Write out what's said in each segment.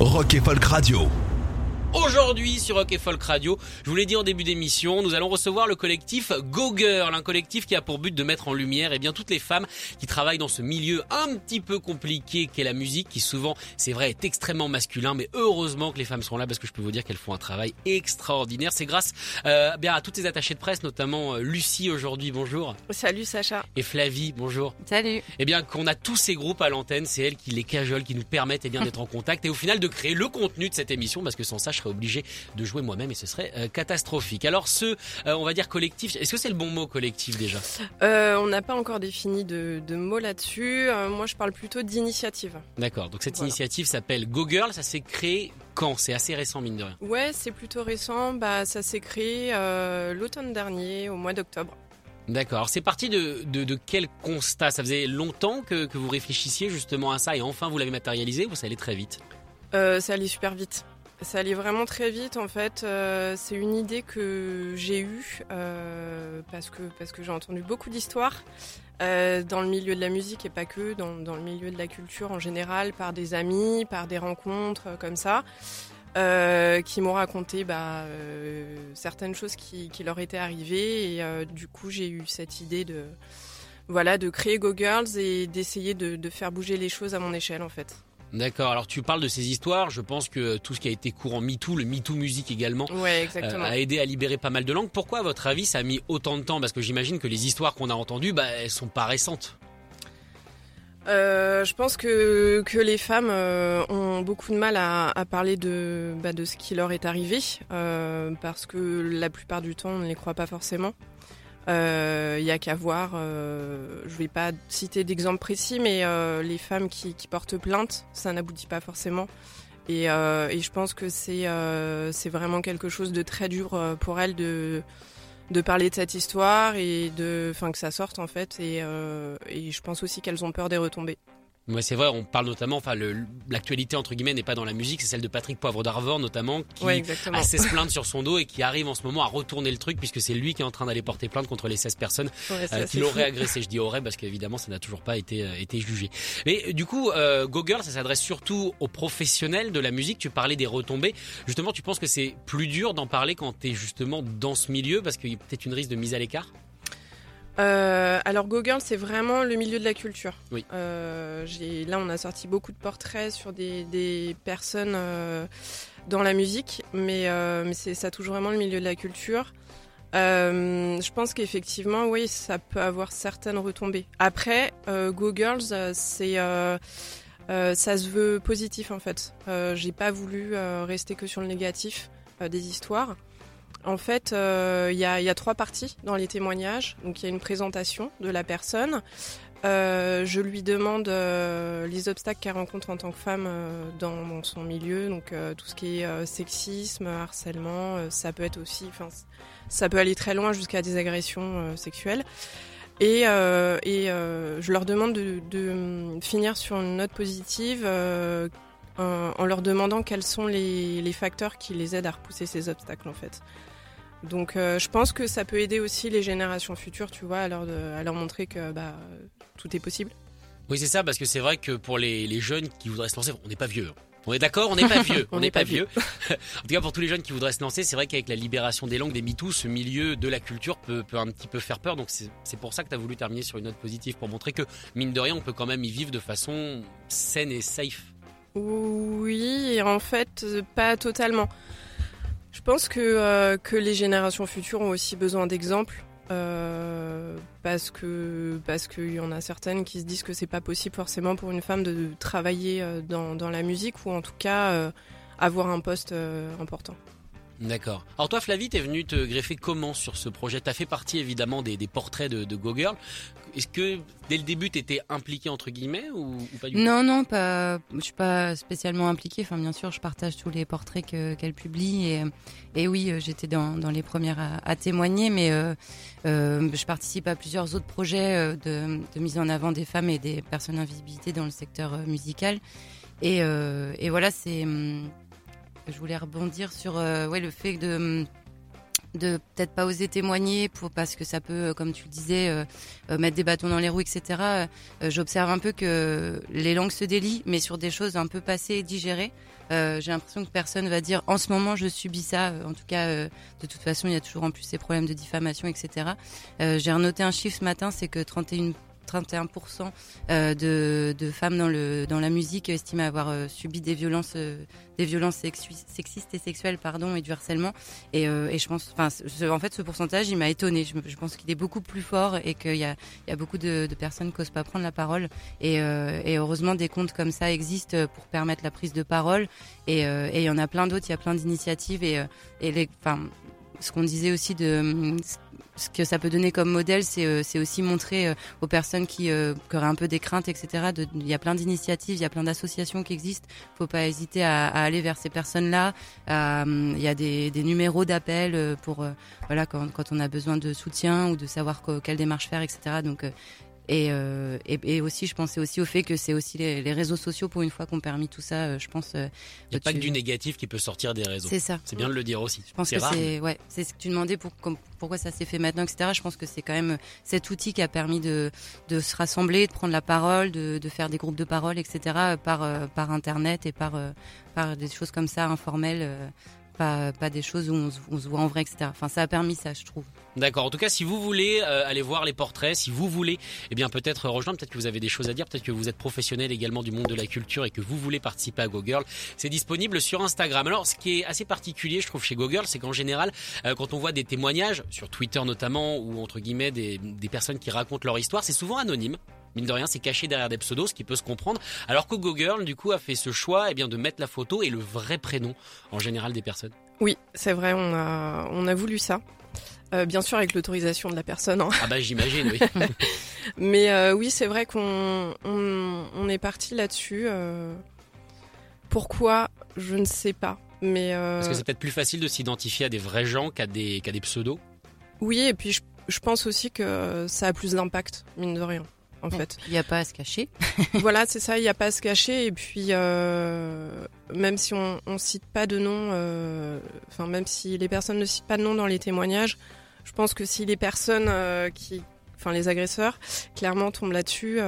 Rock et Folk Radio. Aujourd'hui sur Rock et Folk Radio, je vous l'ai dit en début d'émission, nous allons recevoir le collectif Go Girl, un collectif qui a pour but de mettre en lumière eh bien toutes les femmes qui travaillent dans ce milieu un petit peu compliqué qu'est la musique, qui souvent, c'est vrai, est extrêmement masculin, mais heureusement que les femmes sont là parce que je peux vous dire qu'elles font un travail extraordinaire. C'est grâce euh, bien à toutes les attachées de presse, notamment euh, Lucie aujourd'hui, bonjour, Salut Sacha. et Flavie, bonjour. Salut. Eh bien, qu'on a tous ces groupes à l'antenne, c'est elles qui les cajolent, qui nous permettent eh bien d'être en contact et au final de créer le contenu de cette émission, parce que sans ça, je serais obligé de jouer moi-même et ce serait euh, catastrophique. Alors, ce, euh, on va dire collectif, est-ce que c'est le bon mot collectif déjà? Euh, on n'a pas encore défini de, de mots là-dessus. Moi, je parle plutôt d'initiative. D'accord. Donc cette Voilà. initiative s'appelle Go Girl. Ça s'est créé quand? C'est assez récent mine de rien. Ouais, c'est plutôt récent. Bah, ça s'est créé l'automne dernier, au mois d'octobre. D'accord. Alors c'est parti de, de, de quel constat? Ça faisait longtemps que, que vous réfléchissiez justement à ça et enfin vous l'avez matérialisé ou ça allait très vite? Euh, ça allait super vite. Ça allait vraiment très vite en fait. Euh, c'est une idée que j'ai eue euh, parce que, parce que j'ai entendu beaucoup d'histoires euh, dans le milieu de la musique et pas que, dans, dans le milieu de la culture en général, par des amis, par des rencontres comme ça, qui m'ont raconté bah, certaines choses qui, leur étaient arrivées et du coup j'ai eu cette idée de voilà de créer Go Girls et d'essayer de, de faire bouger les choses à mon échelle en fait. D'accord. Alors tu parles de ces histoires. Je pense que tout ce qui a été courant MeToo, le MeToo musique également, Ouais, euh, a aidé à libérer pas mal de langues. Pourquoi, à votre avis, ça a mis autant de temps? Parce que j'imagine que les histoires qu'on a entendues, bah, elles sont pas récentes. Euh, je pense que, que les femmes euh, ont beaucoup de mal à, à parler de, bah, de ce qui leur est arrivé, euh, parce que la plupart du temps, on ne les croit pas forcément. Il y a qu'à voir, euh, je vais pas citer d'exemple précis, mais euh, les femmes qui, portent plainte, ça n'aboutit pas forcément. Et, euh, je pense que c'est euh, vraiment quelque chose de très dur euh, pour elles de, parler de cette histoire et de, enfin que ça sorte en fait. Et, euh, et je pense aussi qu'elles ont peur des retombées. Ouais, c'est vrai, on parle notamment, enfin, l'actualité entre guillemets n'est pas dans la musique, c'est celle de Patrick Poivre d'Arvor notamment, qui Ouais, a 16 plaintes sur son dos et qui arrive en ce moment à retourner le truc puisque c'est lui qui est en train d'aller porter plainte contre les 16 personnes Ouais, euh, qui l'auraient agressé. Je dis aurait parce qu'évidemment ça n'a toujours pas été, euh, été jugé. Mais euh, du coup, euh, Go Girl, ça s'adresse surtout aux professionnels de la musique. Tu parlais des retombées. Justement, tu penses que c'est plus dur d'en parler quand tu es justement dans ce milieu parce qu'il y a peut-être une risque de mise à l'écart? Euh, alors Go Girl, c'est vraiment le milieu de la culture. Oui. Euh, j'ai- là, on a sorti beaucoup de portraits sur des, des personnes euh, dans la musique, mais, euh, mais c'est, ça touche vraiment le milieu de la culture. Euh, je pense qu'effectivement, oui, ça peut avoir certaines retombées. Après, euh, Go Girls, c'est euh, euh, ça se veut positif en fait. Euh, j'ai pas voulu euh, rester que sur le négatif euh, des histoires. En fait, euh, il y, a, trois parties dans les témoignages. Donc, il y a une présentation de la personne. Euh, je lui demande euh, les obstacles qu'elle rencontre en tant que femme dans, son milieu. Donc, tout ce qui est sexisme, harcèlement, ça peut être aussi, enfin, ça peut aller très loin jusqu'à des agressions sexuelles. Et, je leur demande de, de hum, finir sur une note positive euh, en, leur demandant quels sont les, les facteurs qui les aident à repousser ces obstacles en fait. Donc euh, je pense que ça peut aider aussi les générations futures, tu vois, à leur, de- à leur montrer que bah, tout est possible. Oui, c'est ça, parce que c'est vrai que pour les, les jeunes qui voudraient se lancer, on n'est pas vieux. hein. On est d'accord, on n'est pas vieux. on n'est pas vieux. en tout cas, pour tous les jeunes qui voudraient se lancer, c'est vrai qu'avec la libération des langues, des MeToo, ce milieu de la culture peut, peut un petit peu faire peur. Donc c'est c'est pour ça que tu as voulu terminer sur une note positive, pour montrer que, mine de rien, on peut quand même y vivre de façon saine et safe. Oui, en fait, euh, pas totalement. Je pense que, euh, que les générations futures ont aussi besoin d'exemples. euh, parce que parce qu'il y en a certaines qui se disent que c'est pas possible forcément pour une femme de travailler dans, la musique ou en tout cas avoir un poste important. D'accord. Alors toi, Flavie, t'es venue te greffer comment sur ce projet? T'as fait partie évidemment des, portraits de, de Go Girl. Est-ce que dès le début, t'étais impliquée entre guillemets ou, pas du Non, non, pas. Je suis pas spécialement impliquée. Enfin, bien sûr, je partage tous les portraits que- qu'elle publie et, et oui, euh, j'étais dans, les premières à, témoigner, mais euh, euh, je participe à plusieurs autres projets de, mise en avant des femmes et des personnes invisibilité dans le secteur musical. Et, et voilà, c'est. Je voulais rebondir sur euh, ouais, le fait de de peut-être pas oser témoigner pour parce que ça peut, euh, comme tu le disais, euh, mettre des bâtons dans les roues, etc. J'observe un peu que les langues se délient, mais sur des choses un peu passées et digérées. J'ai l'impression que personne va dire en ce moment je subis ça. En tout cas, de toute façon, il y a toujours en plus ces problèmes de diffamation, etc. J'ai noté un chiffre ce matin, c'est que 31 31% euh, de, femmes dans, la musique estiment avoir euh, subi des violences, euh, des violences sexistes et sexuelles pardon, et du harcèlement. Et, je pense, en fait, ce pourcentage, il m'a étonné. Je, pense qu'il est beaucoup plus fort et qu'il y a, beaucoup de, personnes qui n'osent pas prendre la parole. Et, heureusement, des comptes comme ça existent pour permettre la prise de parole. Et il y en a plein d'autres, il y a plein d'initiatives. Et, enfin, ce qu'on disait aussi de hum, ce que ça peut donner comme modèle, c'est euh, aussi montrer euh, aux personnes qui, euh, qui auraient un peu des craintes, etc. Il y a plein d'initiatives, il y a plein d'associations qui existent. faut pas hésiter à, aller vers ces personnes-là. Il y a des, numéros d'appel pour voilà quand, quand on a besoin de soutien ou de savoir quelle démarche faire, etc. Donc et, euh, et, et aussi, je pensais aussi au fait que c'est aussi les, les réseaux sociaux pour une fois qu'on permis tout ça. euh, je pense. euh, Il n'y a pas tu- que du négatif qui peut sortir des réseaux. C'est ça. C'est bien de le dire aussi. Je pense que c'est ouais, c'est ce que tu demandais pour comme- pourquoi ça s'est fait maintenant, etc. Je pense que c'est quand même cet outil qui a permis de, de se rassembler, de prendre la parole, de, de faire des groupes de parole, etc. par euh, par internet et par euh, par des choses comme ça informelles, pas des choses où on, se- voit en vrai, etc. Enfin, ça a permis ça, je trouve. D'accord. En tout cas, si vous voulez euh, aller voir les portraits, si vous voulez, eh bien peut-être rejoindre, peut-être que vous avez des choses à dire, peut-être que vous êtes professionnel également du monde de la culture et que vous voulez participer à Go Girl, c'est disponible sur Instagram. Alors, ce qui est assez particulier, je trouve, chez Go Girl, c'est qu'en général, euh, quand on voit des témoignages sur Twitter notamment ou entre guillemets des, des personnes qui racontent leur histoire, c'est souvent anonyme. Mine de rien, c'est caché derrière des pseudos, ce qui peut se comprendre. Alors que Go Girl, du coup, a fait ce choix, eh bien, de mettre la photo et le vrai prénom en général des personnes. Oui, c'est vrai, on a, on a voulu ça. Euh, bien sûr avec l'autorisation de la personne. hein. Ah bah j'imagine, oui. Mais euh, oui, c'est vrai qu'on on, on est parti là-dessus. euh. Pourquoi? Je ne sais pas. Mais Parce que c'est peut-être plus facile de s'identifier à des vrais gens qu'à des, qu'à des pseudos. oui, et puis je, je pense aussi que ça a plus d'impact, mine de rien, en fait. Il n'y a pas à se cacher. voilà, c'est ça, il n'y a pas à se cacher. Et puis, euh, même si on, on cite pas de nom, euh, enfin, même si les personnes ne citent pas de nom dans les témoignages, je pense que si les personnes euh, qui, enfin, les agresseurs, clairement tombent là-dessus,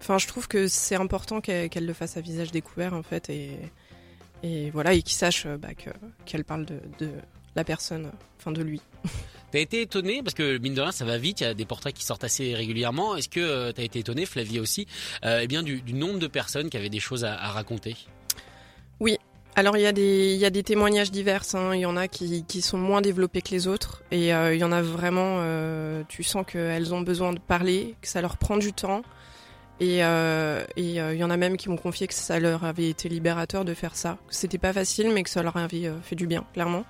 enfin, je trouve que c'est important qu'elles qu'elles le fassent à visage découvert, en fait, et, et voilà, et qu'ils sachent bah, que- qu'elles parlent de, de la personne, enfin, de lui. T'as été étonné parce que mine de rien ça va vite, il y a des portraits qui sortent assez régulièrement. Est-ce que euh, t'as été étonné, Flavie aussi, euh, eh bien du, nombre de personnes qui avaient des choses à, raconter? Alors il y a des témoignages divers. hein. Il y en a qui, sont moins développés que les autres et euh, il y en a vraiment. euh, tu sens qu'elles ont besoin de parler, que ça leur prend du temps. Et euh, il y en a même qui m'ont confié que ça leur avait été libérateur de faire ça. Que c'était pas facile, mais que ça leur avait fait du bien, clairement.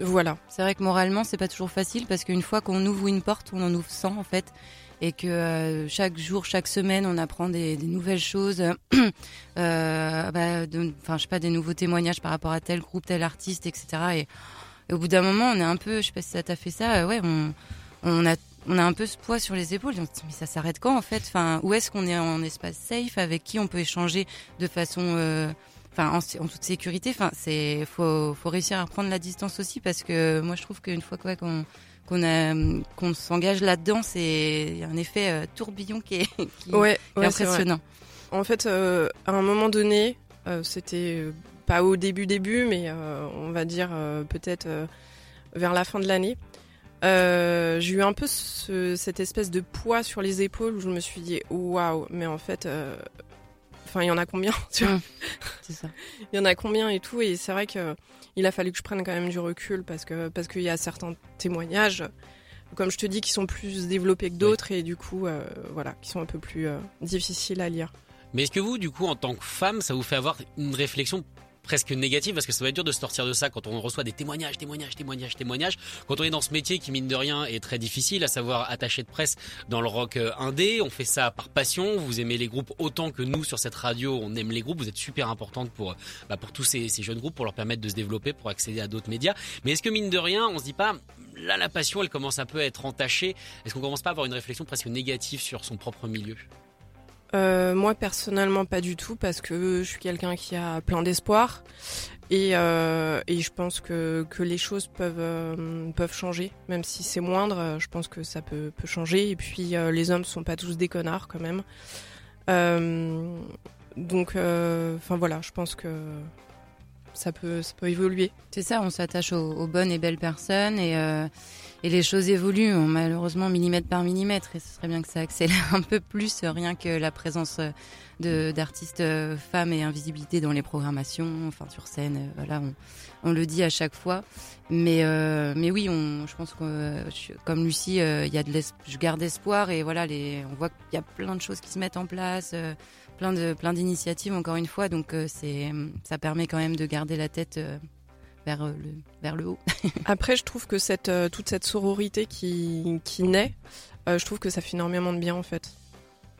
Voilà. C'est vrai que moralement, c'est pas toujours facile parce qu'une fois qu'on ouvre une porte, on en ouvre 100 en fait. Et que euh, chaque jour, chaque semaine, on apprend des, nouvelles choses. euh, bah, Enfin, je sais pas, des nouveaux témoignages par rapport à tel groupe, tel artiste, etc. Et, au bout d'un moment, on est un peu, je sais pas si ça t'a fait ça, euh, ouais, on, a on a un peu ce poids sur les épaules. Mais ça s'arrête quand en fait? Enfin, où est-ce qu'on est en espace safe? Avec qui on peut échanger de façon, enfin, en, en toute sécurité. Enfin, c'est faut faut réussir à prendre la distance aussi parce que moi je trouve qu'une fois qu'on qu'on a qu'on s'engage là-dedans, c'est il y a un effet euh, tourbillon qui est, qui Ouais, est ouais, c'est vrai. impressionnant. En fait, euh, à un moment donné, euh, c'était pas au début début, mais euh, on va dire peut-être vers la fin de l'année. euh, j'ai eu un peu ce- cette espèce de poids sur les épaules où je me suis dit waouh, mais en fait, euh, enfin il y en a combien tu vois. C'est ça. Il y en a combien et tout et c'est vrai que il a fallu que je prenne quand même du recul parce que parce qu'il y a certains témoignages, comme je te dis, qui sont plus développés que d'autres et du coup euh, voilà, qui sont un peu plus euh, difficiles à lire. Mais est-ce que vous, du coup, en tant que femme, ça vous fait avoir une réflexion presque négative parce que ça va être dur de sortir de ça quand on reçoit des témoignages, témoignages, témoignages, témoignages. Quand on est dans ce métier qui mine de rien est très difficile, à savoir attaché de presse dans le rock euh, indé, on fait ça par passion. Vous aimez les groupes autant que nous sur cette radio, on aime les groupes. Vous êtes super importante pour bah, pour tous ces, ces jeunes groupes, pour leur permettre de se développer, pour accéder à d'autres médias. Mais est-ce que mine de rien, on se dit pas là la passion, elle commence un peu à être entachée? Est-ce qu'on commence pas à avoir une réflexion presque négative sur son propre milieu? Euh, moi personnellement pas du tout parce que je suis quelqu'un qui a plein d'espoir. Et, euh, et je pense que, que les choses peuvent euh, peuvent changer. Même si c'est moindre je pense que ça peut, peut changer. Et puis euh, les hommes sont pas tous des connards quand même. Euh, donc enfin voilà je pense que ça peut ça peut évoluer. C'est ça on s'attache aux, aux, bonnes et belles personnes. Et et les choses évoluent malheureusement millimètre par millimètre. Et ce serait bien que ça accélère un peu plus rien que la présence de d'artistes femmes et invisibilité dans les programmations enfin sur scène voilà on, le dit à chaque fois. Mais euh, mais oui on je pense que comme Lucie il euh, y a de je garde espoir et voilà on voit qu'il y a plein de choses qui se mettent en place euh, plein de plein d'initiatives encore une fois. Donc c'est ça permet quand même de garder la tête vers le, vers le haut. Après, je trouve que cette, euh, toute cette sororité qui, qui naît, euh, je trouve que ça fait énormément de bien en fait.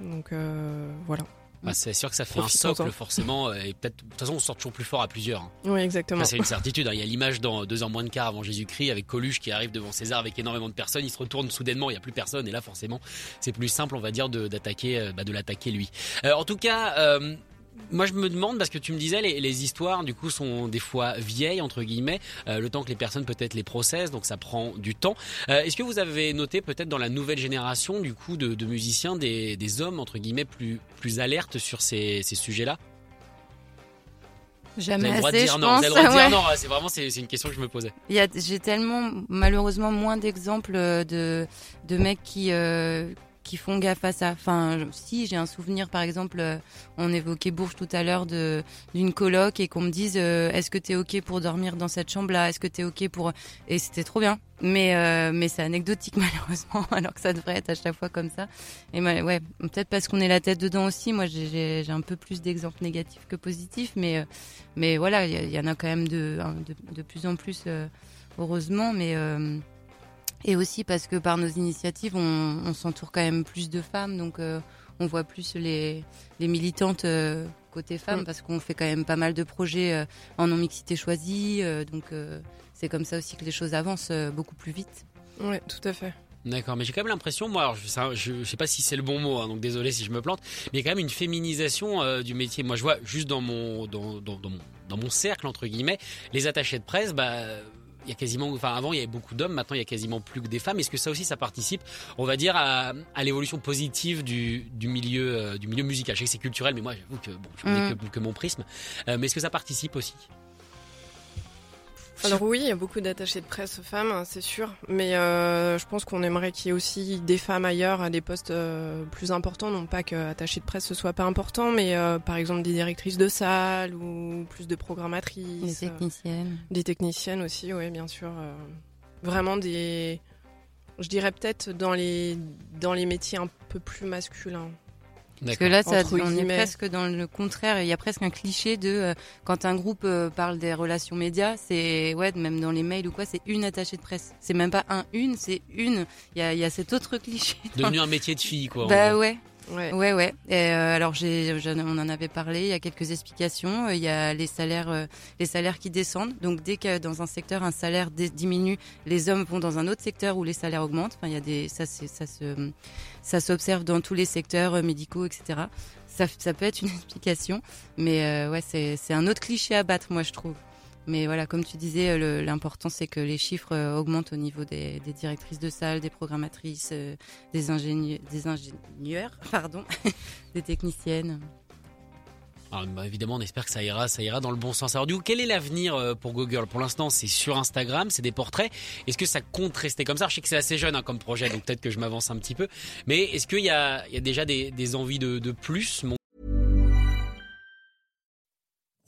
Donc euh, voilà. Bah, c'est sûr que ça fait un socle forcément et peut-être de toute façon on sort toujours plus fort à plusieurs. Hein. Oui exactement. c'est une certitude. Hein. Il y a l'image dans deux ans moins de quart avant Jésus-Christ avec Coluche qui arrive devant César avec énormément de personnes. Il se retourne soudainement, il n'y a plus personne et là forcément c'est plus simple on va dire de d'attaquer bah, de l'attaquer lui. Euh, en tout cas. Euh, moi, je me demande parce que tu me disais les, les, histoires du coup sont des fois vieilles entre guillemets, euh, le temps que les personnes peut-être les processent, donc ça prend du temps. Euh, Est-ce que vous avez noté peut-être dans la nouvelle génération du coup de, de musiciens des, des, hommes entre guillemets plus plus alertes sur ces, ces sujets-là? Jamais vous assez, je non. pense. Vous avez le droit de dire Ouais. non. C'est vraiment c'est une question que je me posais. J'ai tellement malheureusement moins d'exemples de de mecs qui euh, font gaffe à ça. Enfin, si j'ai un souvenir, par exemple, euh, on évoquait Bourges tout à l'heure d'une coloc et qu'on me dise euh, est-ce que t'es ok pour dormir dans cette chambre-là? Est-ce que t'es ok pour Et c'était trop bien. Mais euh, mais c'est anecdotique malheureusement, alors que ça devrait être à chaque fois comme ça. Et ouais, peut-être parce qu'on est la tête dedans aussi. Moi, j'ai- un peu plus d'exemples négatifs que positifs, mais mais voilà, il y, en a quand même de de, de plus en plus. heureusement, mais et aussi parce que par nos initiatives, on, on s'entoure quand même plus de femmes, donc euh, on voit plus les, les militantes euh, côté femmes, Mm. parce qu'on fait quand même pas mal de projets euh, en non mixité choisie, euh, donc euh, c'est comme ça aussi que les choses avancent euh, beaucoup plus vite. Ouais, tout à fait. D'accord, mais j'ai quand même l'impression, moi, alors, je, ça, je, je sais pas si c'est le bon mot, hein, donc désolé si je me plante, mais il y a quand même une féminisation euh, du métier. Moi, je vois juste dans mon, dans, dans, dans mon, dans mon cercle entre guillemets, les attachés de presse, bah. Il y a quasiment, enfin avant il y avait beaucoup d'hommes, maintenant il y a quasiment plus que des femmes. Est-ce que ça aussi ça participe, on va dire, à, à l'évolution positive du, du milieu, euh, du milieu musical? Je sais que c'est culturel, mais moi j'avoue que bon, je connais Mm. que, que mon prisme. Euh, mais est-ce que ça participe aussi? Alors oui, il y a beaucoup d'attachés de presse femmes, hein, c'est sûr. Mais euh, je pense qu'on aimerait qu'il y ait aussi des femmes ailleurs à des postes euh, plus importants. Non pas que attachés de presse ce soit pas important, mais euh, par exemple des directrices de salle ou plus de programmatrices. euh, techniciennes. Des techniciennes aussi, oui, bien sûr. vraiment des. Je dirais peut-être dans les, dans les métiers un peu plus masculins. Parce que là, ça, on est presque dans le contraire. Il y a presque un cliché de euh, quand un groupe euh, parle des relations médias, c'est ouais, même dans les mails ou quoi, c'est une attachée de presse. C'est même pas un une, c'est une. Il y a, il y a cet autre cliché. Devenu un métier de fille, quoi. Bah ouais, Ouais. ouais, ouais. Euh, alors on en avait parlé. Il y a quelques explications. Euh, Il y a les salaires, euh, les salaires qui descendent. Donc dès que dans un secteur un salaire diminue, les hommes vont dans un autre secteur où les salaires augmentent. Enfin, il y a des, ça, ça se, ça s'observe dans tous les secteurs euh, médicaux, etc. Ça, ça peut être une explication, mais euh, ouais, c'est, c'est un autre cliché à battre, moi je trouve. Mais voilà, comme tu disais, euh, l'important c'est que les chiffres euh, augmentent au niveau des, directrices de salle, des programmatrices, euh, des ingénieurs, des pardon, des techniciennes. Alors, bah, évidemment, on espère que ça ira, ça ira dans le bon sens. Alors, du coup, quel est l'avenir pour Google? Pour l'instant, c'est sur Instagram, c'est des portraits. Est-ce que ça compte rester comme ça? Je sais que c'est assez jeune hein, comme projet, donc peut-être que je m'avance un petit peu. Mais est-ce qu'il y a, déjà des, envies de, plus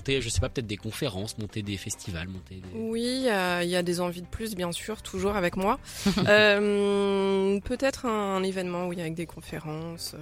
Monter, je sais pas, peut-être des conférences, monter des festivals, monter des... Oui, euh, il y a des envies de plus, bien sûr, toujours avec moi. Euh, Peut-être un, événement, oui, avec des conférences, euh,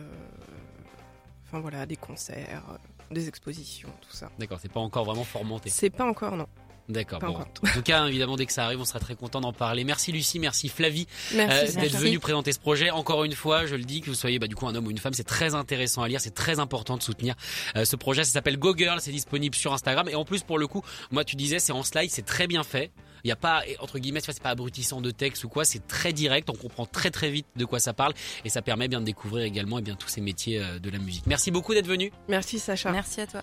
enfin voilà, des concerts, des expositions, tout ça. D'accord, c'est pas encore vraiment formanté. C'est pas encore, non. D'accord. Bon. En tout cas, évidemment, dès que ça arrive, on sera très content d'en parler. Merci Lucie, merci Flavie Merci. euh, d'être venu présenter ce projet. Encore une fois, je le dis, que vous soyez bah, du coup un homme ou une femme, c'est très intéressant à lire, c'est très important de soutenir euh, ce projet. Ça s'appelle Go Girl, c'est disponible sur Instagram et en plus pour le coup, moi tu disais c'est en slide, c'est très bien fait. Il n'y a pas entre guillemets, tu vois, c'est pas abrutissant de texte ou quoi, c'est très direct, on comprend très très vite de quoi ça parle et ça permet bien de découvrir également et bien tous ces métiers euh, de la musique. Merci beaucoup d'être venu. Merci Sacha. Merci à toi.